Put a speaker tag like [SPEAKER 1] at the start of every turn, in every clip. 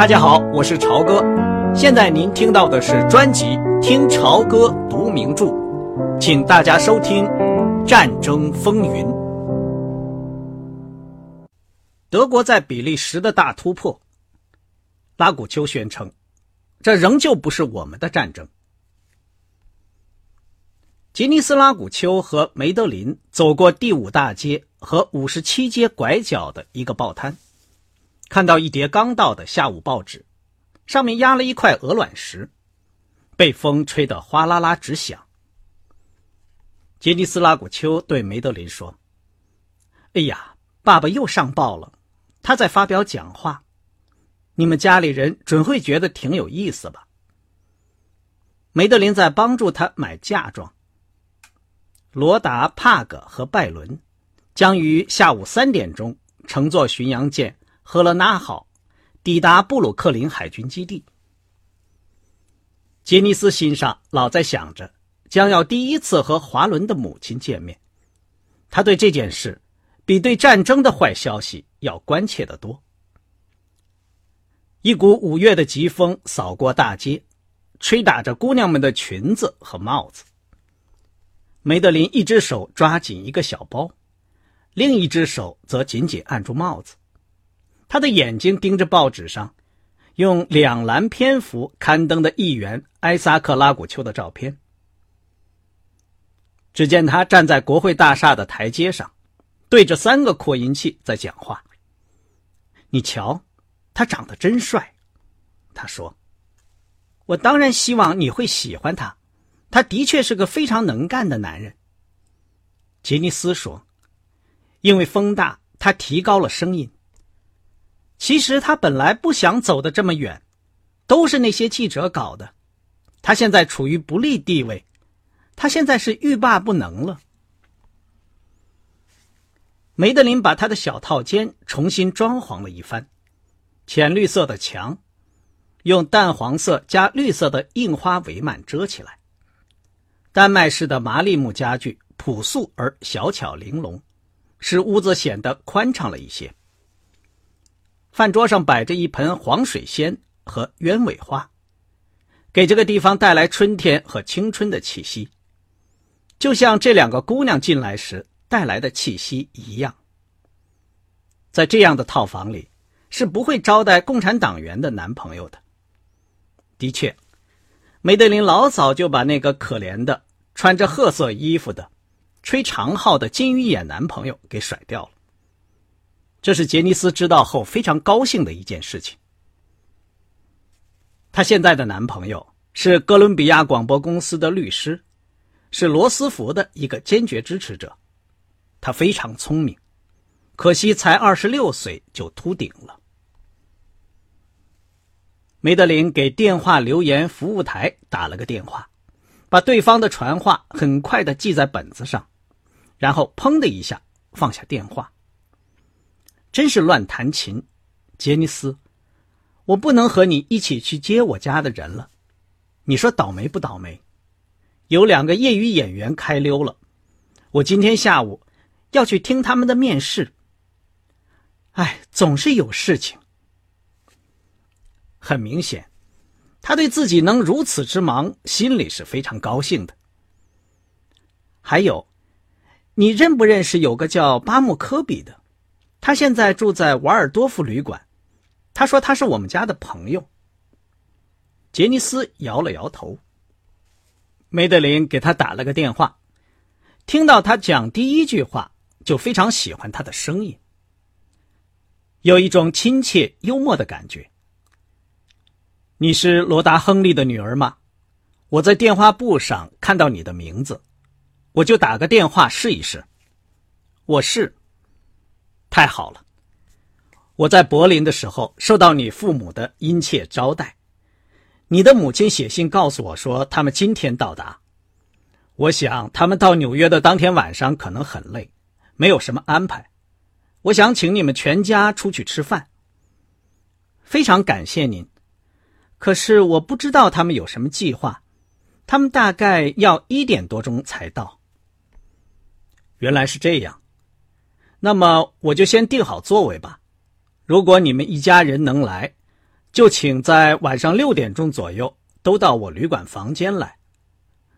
[SPEAKER 1] 大家好，我是朝哥。现在您听到的是专辑《听朝歌读名著》，请大家收听《战争风云》。德国在比利时的大突破，拉古丘宣称，这仍旧不是我们的战争。吉尼斯·拉古丘和梅德林走过第五大街和五十七街拐角的一个报摊。看到一叠刚到的下午报纸，上面压了一块鹅卵石，被风吹得哗啦啦直响。杰尼斯·拉古丘对梅德林说：“哎呀，爸爸又上报了，他在发表讲话，你们家里人准会觉得挺有意思吧？”梅德林在帮助他买嫁妆。罗达、帕格和拜伦将于下午三点钟乘坐巡洋舰。赫勒纳号抵达布鲁克林海军基地。杰尼斯心上老在想着将要第一次和华伦的母亲见面，他对这件事比对战争的坏消息要关切得多。一股五月的疾风扫过大街，吹打着姑娘们的裙子和帽子。梅德林一只手抓紧一个小包，另一只手则紧紧按住帽子。他的眼睛盯着报纸上用两栏篇幅刊登的议员埃萨克·拉古丘的照片。只见他站在国会大厦的台阶上，对着三个扩音器在讲话。你瞧，他长得真帅，他说：“我当然希望你会喜欢他，他的确是个非常能干的男人。”杰尼斯说：“因为风大，他提高了声音。”其实他本来不想走的这么远，都是那些记者搞的。他现在处于不利地位，他现在是欲罢不能了。梅德林把他的小套间重新装潢了一番，浅绿色的墙用淡黄色加绿色的印花帷幔遮起来，丹麦式的麻栗木家具朴素而小巧玲珑，使屋子显得宽敞了一些。饭桌上摆着一盆黄水仙和鸢尾花，给这个地方带来春天和青春的气息，就像这两个姑娘进来时带来的气息一样。在这样的套房里，是不会招待共产党员的男朋友的。的确，梅德林老早就把那个可怜的穿着褐色衣服的、吹长号的金鱼眼男朋友给甩掉了。这是杰尼斯知道后非常高兴的一件事情。她现在的男朋友是哥伦比亚广播公司的律师，是罗斯福的一个坚决支持者。他非常聪明，可惜才二十六岁就秃顶了。梅德林给电话留言服务台打了个电话，把对方的传话很快的记在本子上，然后砰的一下放下电话。真是乱弹琴，杰尼斯，我不能和你一起去接我家的人了。你说倒霉不倒霉？有两个业余演员开溜了，我今天下午要去听他们的面试。哎，总是有事情。很明显，他对自己能如此之忙，心里是非常高兴的。还有，你认不认识有个叫巴木科比的？他现在住在瓦尔多夫旅馆，他说他是我们家的朋友。杰尼斯摇了摇头。梅德林给他打了个电话，听到他讲第一句话，就非常喜欢他的声音，有一种亲切幽默的感觉。你是罗达·亨利的女儿吗？我在电话簿上看到你的名字，我就打个电话试一试。我是。太好了！我在柏林的时候受到你父母的殷切招待。你的母亲写信告诉我说，他们今天到达。我想他们到纽约的当天晚上可能很累，没有什么安排。我想请你们全家出去吃饭。非常感谢您，可是我不知道他们有什么计划。他们大概要一点多钟才到。原来是这样。那么我就先定好座位吧。如果你们一家人能来，就请在晚上六点钟左右都到我旅馆房间来。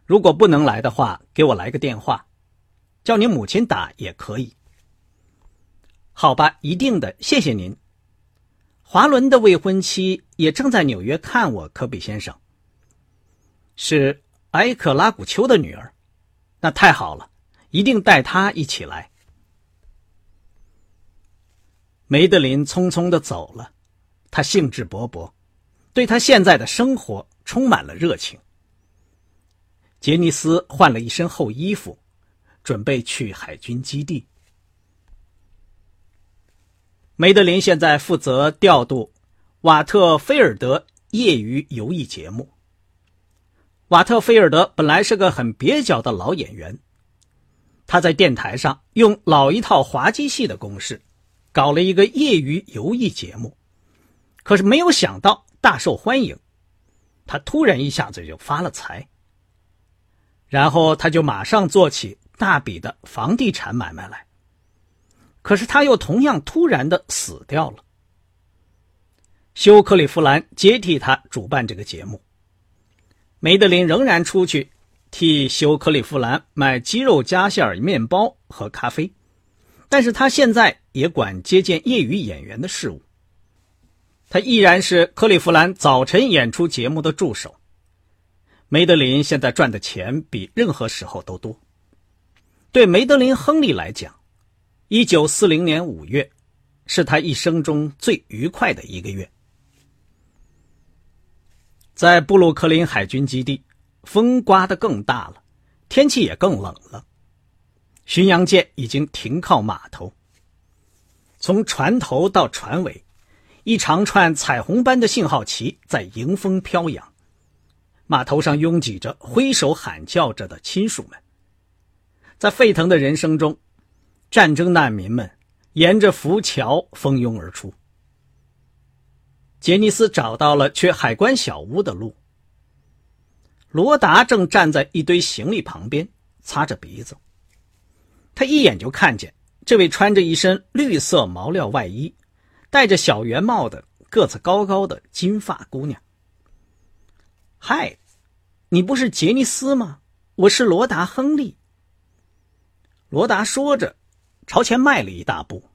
[SPEAKER 1] 如果不能来的话，给我来个电话，叫你母亲打也可以。好吧，一定的，谢谢您。华伦的未婚妻也正在纽约看我，科比先生。是埃克拉古丘的女儿，那太好了，一定带她一起来。梅德林匆匆的走了，他兴致勃勃，对他现在的生活充满了热情。杰尼斯换了一身厚衣服，准备去海军基地。梅德林现在负责调度瓦特菲尔德业余游艺节目。瓦特菲尔德本来是个很蹩脚的老演员，他在电台上用老一套滑稽戏的公式，搞了一个业余游艺节目，可是没有想到大受欢迎，他突然一下子就发了财。然后他就马上做起大笔的房地产买卖来。可是他又同样突然的死掉了。休克里夫兰接替他主办这个节目。梅德林仍然出去替休克里夫兰卖鸡肉夹馅面包和咖啡，但是他现在也管接见业余演员的事务。他依然是克利夫兰早晨演出节目的助手。梅德林现在赚的钱比任何时候都多。对梅德林·亨利来讲，一九四零年五月，是他一生中最愉快的一个月。在布鲁克林海军基地，风刮得更大了，天气也更冷了。巡洋舰已经停靠码头。从船头到船尾，一长串彩虹般的信号旗在迎风飘扬。码头上拥挤着挥手喊叫着的亲属们。在沸腾的人生中。战争难民们沿着浮桥蜂拥而出。杰尼斯找到了去海关小屋的路。罗达正站在一堆行李旁边，擦着鼻子。他一眼就看见这位穿着一身绿色毛料外衣、戴着小圆帽的个子高高的金发姑娘。嗨，你不是杰尼斯吗？我是罗达·亨利。罗达说着。朝前迈了一大步。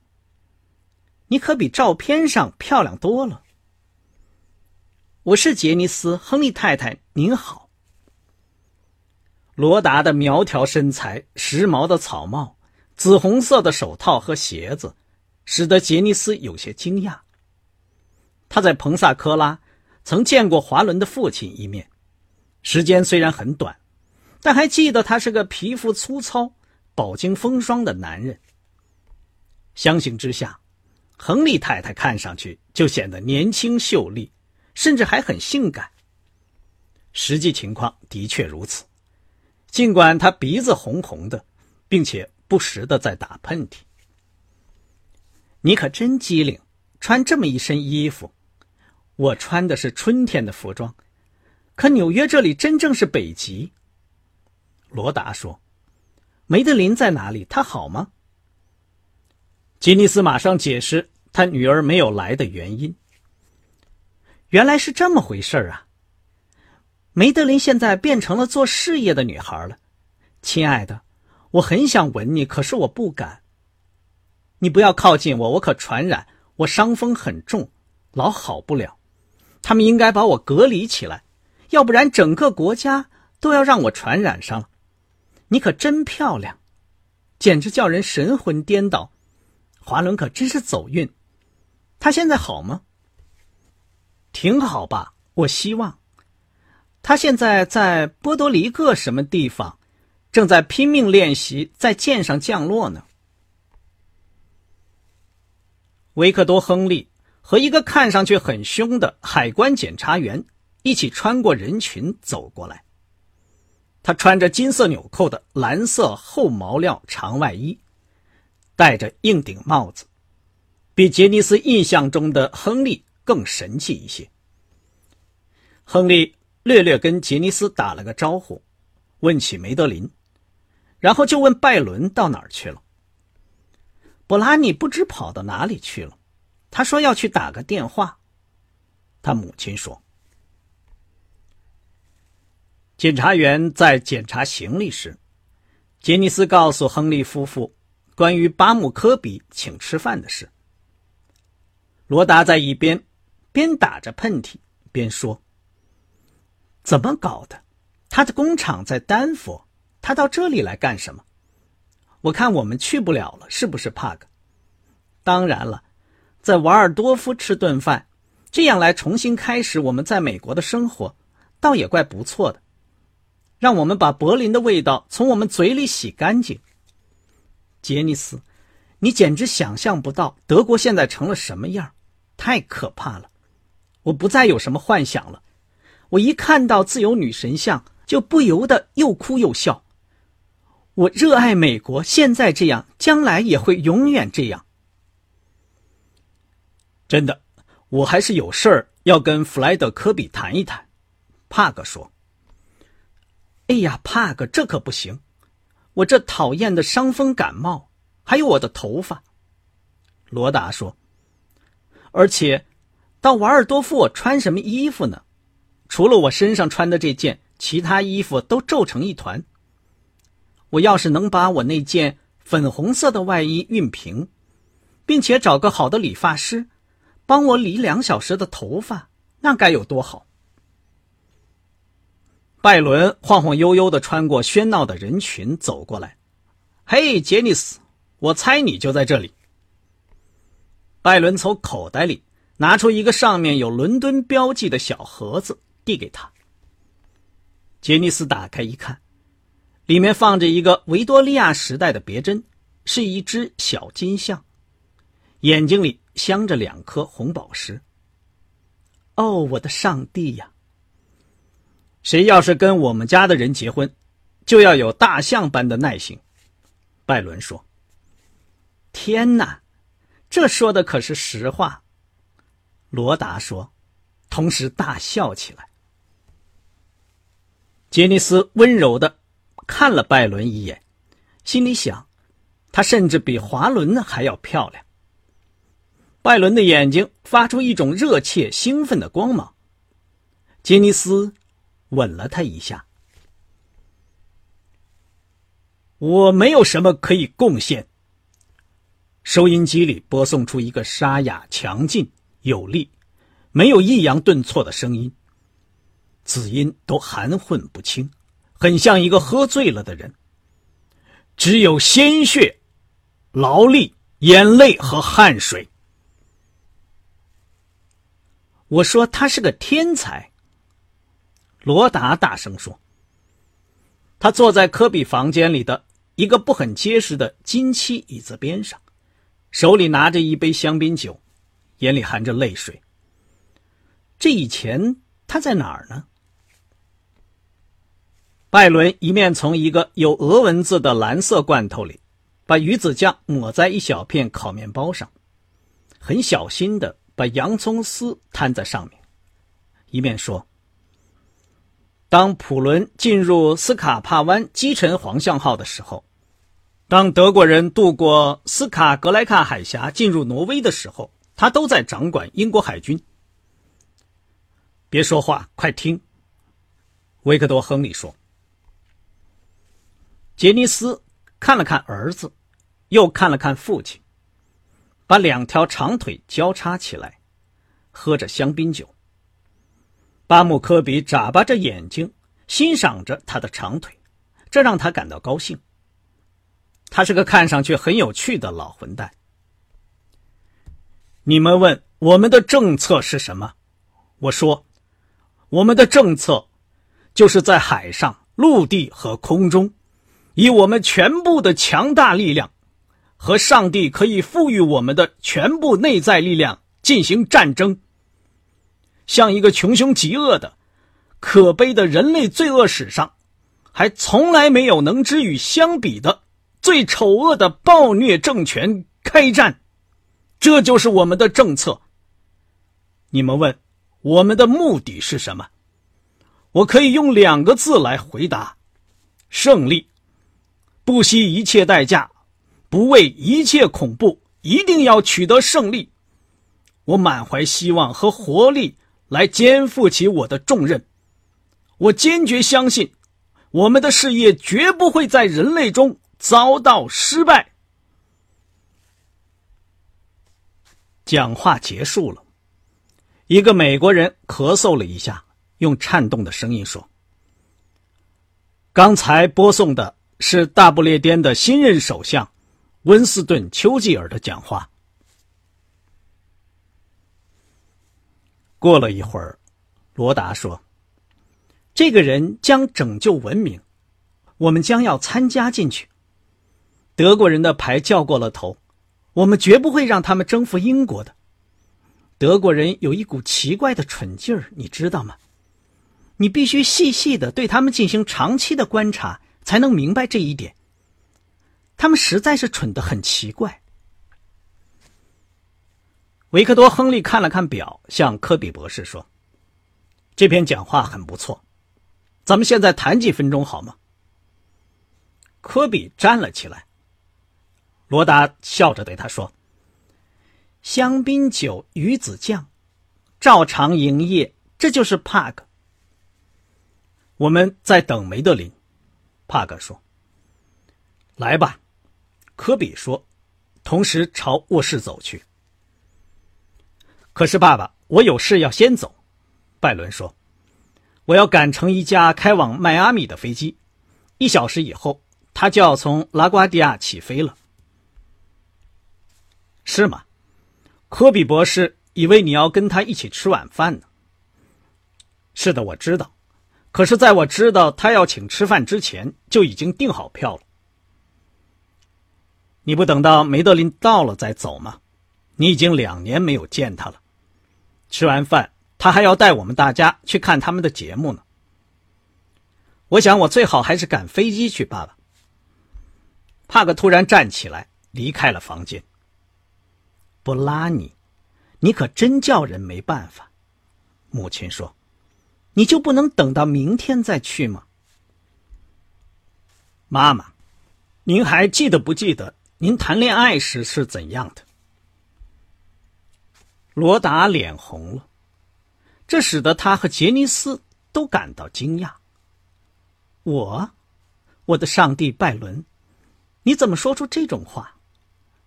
[SPEAKER 1] 你可比照片上漂亮多了。我是杰尼斯·亨利太太，您好。罗达的苗条身材、时髦的草帽、紫红色的手套和鞋子，使得杰尼斯有些惊讶。他在彭萨科拉曾见过华伦的父亲一面，时间虽然很短，但还记得他是个皮肤粗糙、饱经风霜的男人。相形之下，亨利太太看上去就显得年轻秀丽，甚至还很性感。实际情况的确如此，尽管他鼻子红红的，并且不时的在打喷嚏。你可真机灵，穿这么一身衣服。我穿的是春天的服装，可纽约这里真正是北极。罗达说：“梅德林在哪里？他好吗？”吉尼斯马上解释他女儿没有来的原因。原来是这么回事啊！梅德林现在变成了做事业的女孩了。亲爱的，我很想吻你，可是我不敢。你不要靠近我，我可传染。我伤风很重，老好不了。他们应该把我隔离起来，要不然整个国家都要让我传染上了。你可真漂亮，简直叫人神魂颠倒。华伦可真是走运，他现在好吗？挺好吧，我希望。他现在在波多黎各什么地方，正在拼命练习在舰上降落呢。维克多·亨利和一个看上去很凶的海关检查员一起穿过人群走过来。他穿着金色纽扣的蓝色厚毛料长外衣。戴着硬顶帽子，比杰尼斯印象中的亨利更神气一些。亨利略略跟杰尼斯打了个招呼，问起梅德林，然后就问拜伦到哪儿去了。布拉尼不知跑到哪里去了，他说要去打个电话。他母亲说。检察员在检查行李时，杰尼斯告诉亨利夫妇关于巴姆科比请吃饭的事。罗达在一边边打着喷嚏边说：“怎么搞的？他的工厂在丹佛，他到这里来干什么？我看我们去不了了，是不是，帕克？当然了，在瓦尔多夫吃顿饭，这样来重新开始我们在美国的生活，倒也怪不错的。让我们把柏林的味道从我们嘴里洗干净。杰尼斯，你简直想象不到德国现在成了什么样。”太可怕了！我不再有什么幻想了。我一看到自由女神像，就不由得又哭又笑。我热爱美国，现在这样，将来也会永远这样。真的，我还是有事儿要跟弗莱德·科比谈一谈。帕克说：“哎呀，帕克，这可不行！我这讨厌的伤风感冒，还有我的头发。”罗达说。而且，到瓦尔多夫，我穿什么衣服呢？除了我身上穿的这件，其他衣服都皱成一团。我要是能把我那件粉红色的外衣熨平，并且找个好的理发师，帮我理两小时的头发，那该有多好！拜伦晃晃悠悠的穿过喧闹的人群，走过来。“嘿，杰尼斯，我猜你就在这里。”拜伦从口袋里拿出一个上面有伦敦标记的小盒子，递给他。杰尼斯打开一看，里面放着一个维多利亚时代的别针，是一只小金像，眼睛里镶着两颗红宝石。哦，我的上帝呀！谁要是跟我们家的人结婚，就要有大象般的耐性。拜伦说：“天哪！”这说的可是实话，罗达说，同时大笑起来。杰尼斯温柔的看了拜伦一眼，心里想，他甚至比华伦还要漂亮。拜伦的眼睛发出一种热切兴奋的光芒。杰尼斯吻了他一下。我没有什么可以贡献。收音机里播送出一个沙哑、强劲、有力、没有抑扬顿挫的声音，子音都含混不清，很像一个喝醉了的人。只有鲜血、劳力、眼泪和汗水。我说他是个天才。罗达大声说。他坐在科比房间里的一个不很结实的金漆椅子边上。手里拿着一杯香槟酒，眼里含着泪水。这以前他在哪儿呢？拜伦一面从一个有俄文字的蓝色罐头里，把鱼子酱抹在一小片烤面包上，很小心的把洋葱丝摊在上面，一面说：“当普伦进入斯卡帕湾击沉黄象号的时候。”当德国人渡过斯卡格莱卡海峡进入挪威的时候，他都在掌管英国海军。别说话，快听。维克多·亨利说。杰尼斯看了看儿子，又看了看父亲，把两条长腿交叉起来，喝着香槟酒。巴姆科比眨巴着眼睛，欣赏着他的长腿，这让他感到高兴。他是个看上去很有趣的老混蛋。你们问我们的政策是什么？我说，我们的政策就是在海上、陆地和空中，以我们全部的强大力量和上帝可以赋予我们的全部内在力量进行战争，像一个穷凶极恶的、可悲的人类罪恶史上，还从来没有能之与相比的。最丑恶的暴虐政权开战，这就是我们的政策。你们问我们的目的是什么？我可以用两个字来回答：胜利。不惜一切代价，不畏一切恐怖，一定要取得胜利。我满怀希望和活力来肩负起我的重任。我坚决相信，我们的事业绝不会在人类中遭到失败。讲话结束了，一个美国人咳嗽了一下，用颤动的声音说：“刚才播送的是大不列颠的新任首相温斯顿·丘吉尔的讲话。”过了一会儿，罗达说。这个人将拯救文明，我们将要参加进去。德国人的牌叫过了头，我们绝不会让他们征服英国的。德国人有一股奇怪的蠢劲儿，你知道吗？你必须细细的对他们进行长期的观察，才能明白这一点。他们实在是蠢得很奇怪。维克多·亨利看了看表，向科比博士说：“这篇讲话很不错。”咱们现在谈几分钟好吗？科比站了起来。罗达笑着对他说：“香槟酒、鱼子酱，照常营业，这就是帕克。我们在等梅德林。”帕克说：“来吧。”科比说，同时朝卧室走去。可是，爸爸，我有事要先走。”拜伦说。我要赶乘一架开往迈阿密的飞机，一小时以后，他就要从拉瓜迪亚起飞了。是吗？科比博士以为你要跟他一起吃晚饭呢。是的，我知道。可是，在我知道他要请吃饭之前，就已经订好票了。你不等到梅德林到了再走吗？你已经两年没有见他了。吃完饭。他还要带我们大家去看他们的节目呢。我想，我最好还是赶飞机去。爸爸，帕克突然站起来，离开了房间。布拉尼，你可真叫人没办法。母亲说：“你就不能等到明天再去吗？”妈妈，您还记得不记得您谈恋爱时是怎样的？罗达脸红了。这使得他和杰尼斯都感到惊讶。我，我的上帝，拜伦，你怎么说出这种话？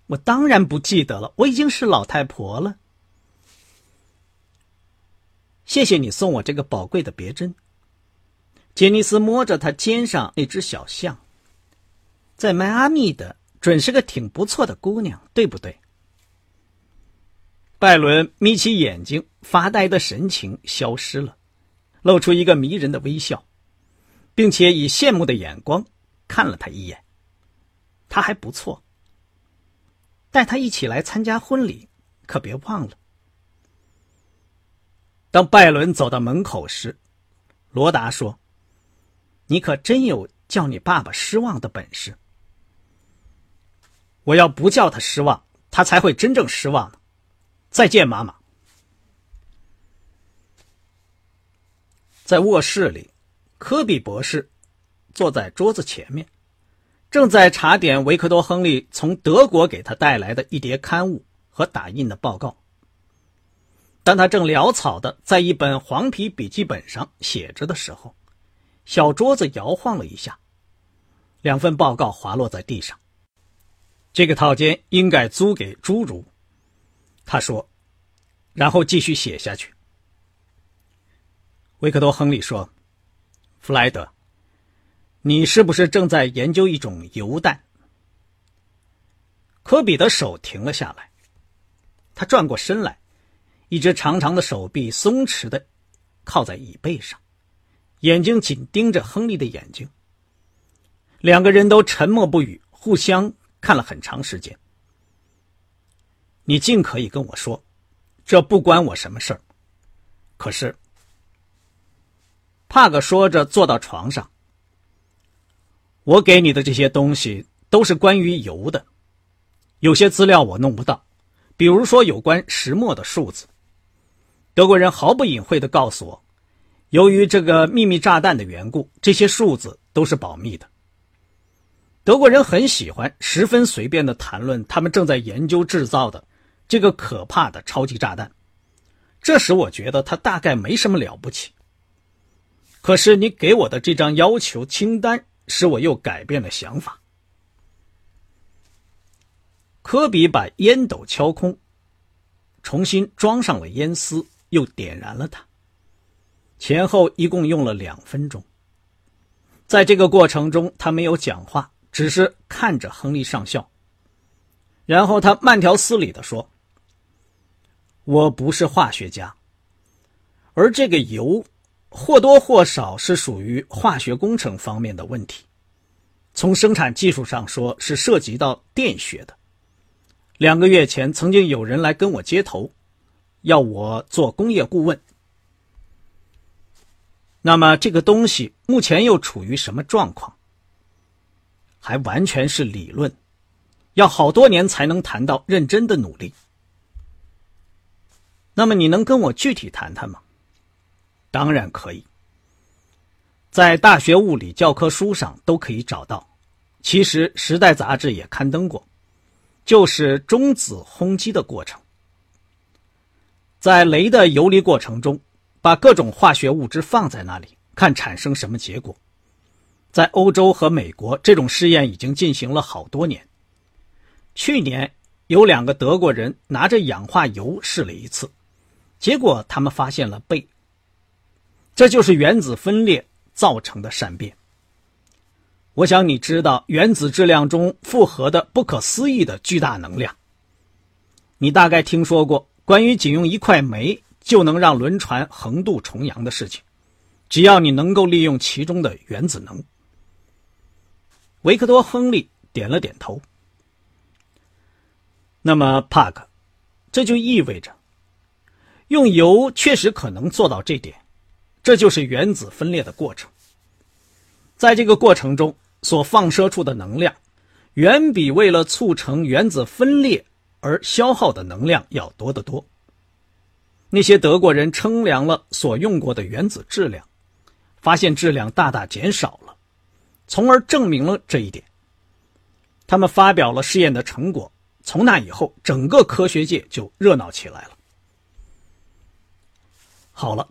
[SPEAKER 1] 我当然不记得了，我已经是老太婆了。谢谢你送我这个宝贵的别针。杰尼斯摸着他肩上那只小象，在迈阿密的准是个挺不错的姑娘，对不对？拜伦眯起眼睛，发呆的神情消失了，露出一个迷人的微笑，并且以羡慕的眼光看了他一眼。他还不错，带他一起来参加婚礼，可别忘了。当拜伦走到门口时，罗达说：“你可真有叫你爸爸失望的本事。我要不叫他失望，他才会真正失望呢。”再见，妈妈。在卧室里，科比博士坐在桌子前面，正在查点维克多·亨利从德国给他带来的一叠刊物和打印的报告。当他正潦草的在一本黄皮笔记本上写着的时候，小桌子摇晃了一下，两份报告滑落在地上。这个套间应该租给侏儒。他说，然后继续写下去。维克多·亨利说：“弗莱德，你是不是正在研究一种油弹？”科比的手停了下来，他转过身来，一只长长的手臂松弛的靠在椅背上，眼睛紧盯着亨利的眼睛。两个人都沉默不语，互相看了很长时间。你尽可以跟我说，这不关我什么事儿。可是，帕克说着坐到床上。我给你的这些东西都是关于油的，有些资料我弄不到，比如说有关石墨的数字。德国人毫不隐晦的告诉我，由于这个秘密炸弹的缘故，这些数字都是保密的。德国人很喜欢十分随便的谈论他们正在研究制造的。这个可怕的超级炸弹，这时我觉得他大概没什么了不起。可是你给我的这张要求清单，使我又改变了想法。科比把烟斗敲空，重新装上了烟丝，又点燃了它。前后一共用了两分钟。在这个过程中，他没有讲话，只是看着亨利上校。然后他慢条斯理的说：“我不是化学家，而这个油或多或少是属于化学工程方面的问题。从生产技术上说，是涉及到电学的。两个月前，曾经有人来跟我接头，要我做工业顾问。”那么这个东西目前又处于什么状况？还完全是理论，要好多年才能谈到认真的努力。那么你能跟我具体谈谈吗？当然可以，在大学物理教科书上都可以找到，其实《时代》杂志也刊登过，就是中子轰击的过程，在镭的游离过程中。把各种化学物质放在那里，看产生什么结果。在欧洲和美国，这种试验已经进行了好多年。去年有两个德国人拿着氧化铀试了一次，结果他们发现了钡。这就是原子分裂造成的善变。我想你知道原子质量中复合的不可思议的巨大能量。你大概听说过关于仅用一块煤。就能让轮船横渡重洋的事情，只要你能够利用其中的原子能。维克多·亨利点了点头。那么，帕克，这就意味着，用油确实可能做到这点，这就是原子分裂的过程。在这个过程中所放射出的能量，远比为了促成原子分裂而消耗的能量要多得多。那些德国人称量了所用过的原子质量，发现质量大大减少了，从而证明了这一点。他们发表了试验的成果，从那以后，整个科学界就热闹起来了。好了，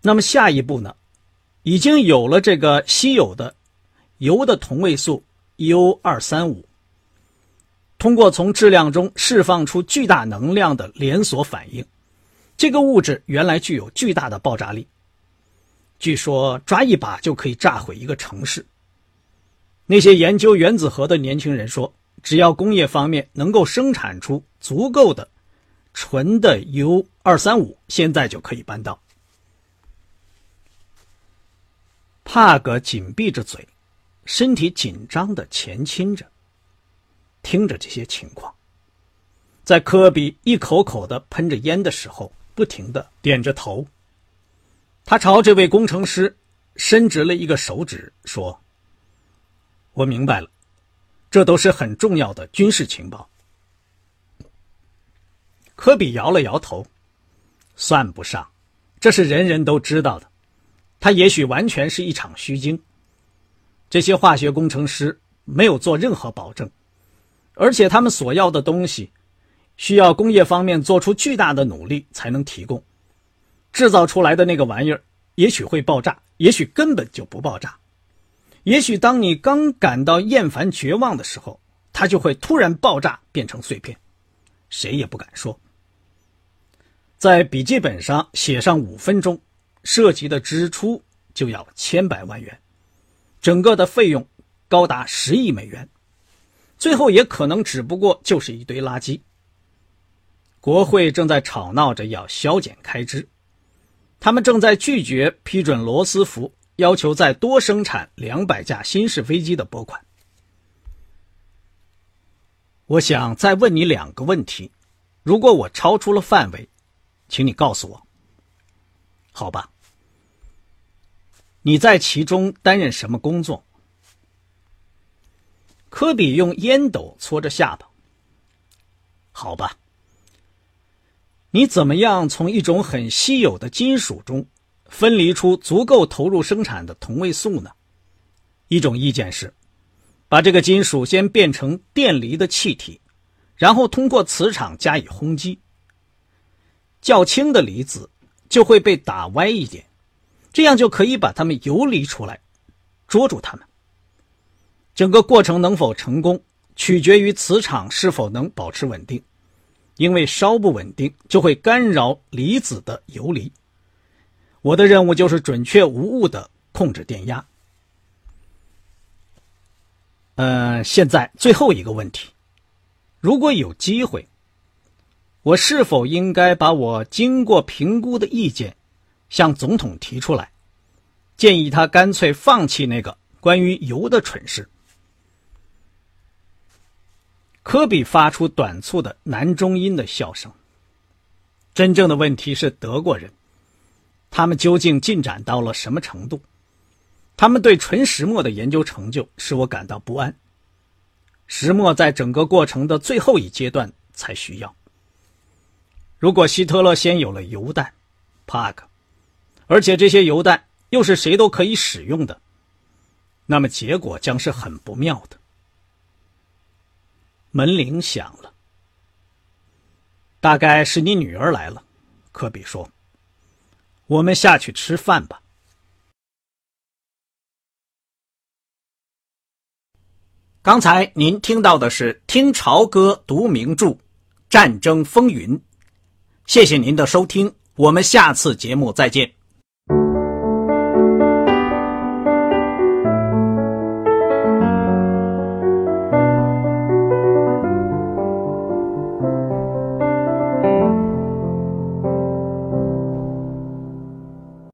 [SPEAKER 1] 那么下一步呢？已经有了这个稀有的铀的同位素 U 二三五，通过从质量中释放出巨大能量的连锁反应。这个物质原来具有巨大的爆炸力，据说抓一把就可以炸毁一个城市。那些研究原子核的年轻人说，只要工业方面能够生产出足够的纯的 U 二三五，现在就可以办到。帕格紧闭着嘴，身体紧张的前倾着，听着这些情况。在科比一口口的喷着烟的时候。不停的点着头，他朝这位工程师伸直了一个手指，说：“我明白了，这都是很重要的军事情报。”科比摇了摇头：“算不上，这是人人都知道的。他也许完全是一场虚惊。这些化学工程师没有做任何保证，而且他们所要的东西。”需要工业方面做出巨大的努力才能提供，制造出来的那个玩意儿也许会爆炸，也许根本就不爆炸，也许当你刚感到厌烦绝望的时候，它就会突然爆炸变成碎片，谁也不敢说。在笔记本上写上五分钟，涉及的支出就要千百万元，整个的费用高达十亿美元，最后也可能只不过就是一堆垃圾。国会正在吵闹着要削减开支，他们正在拒绝批准罗斯福要求再多生产两百架新式飞机的拨款。我想再问你两个问题，如果我超出了范围，请你告诉我。好吧？你在其中担任什么工作？科比用烟斗搓着下巴。好吧。你怎么样从一种很稀有的金属中分离出足够投入生产的同位素呢？一种意见是，把这个金属先变成电离的气体，然后通过磁场加以轰击。较轻的离子就会被打歪一点，这样就可以把它们游离出来，捉住它们。整个过程能否成功，取决于磁场是否能保持稳定，因为稍不稳定就会干扰离子的游离。我的任务就是准确无误的控制电压。呃，现在最后一个问题，如果有机会，我是否应该把我经过评估的意见向总统提出来，建议他干脆放弃那个关于油的蠢事？科比发出短促的男中音的笑声。真正的问题是德国人，他们究竟进展到了什么程度？他们对纯石墨的研究成就使我感到不安。石墨在整个过程的最后一阶段才需要。如果希特勒先有了油弹，帕克，而且这些油弹又是谁都可以使用的，那么结果将是很不妙的。门铃响了，大概是你女儿来了。科比说：“我们下去吃饭吧。”刚才您听到的是听潮歌读名著《战争风云》，谢谢您的收听，我们下次节目再见。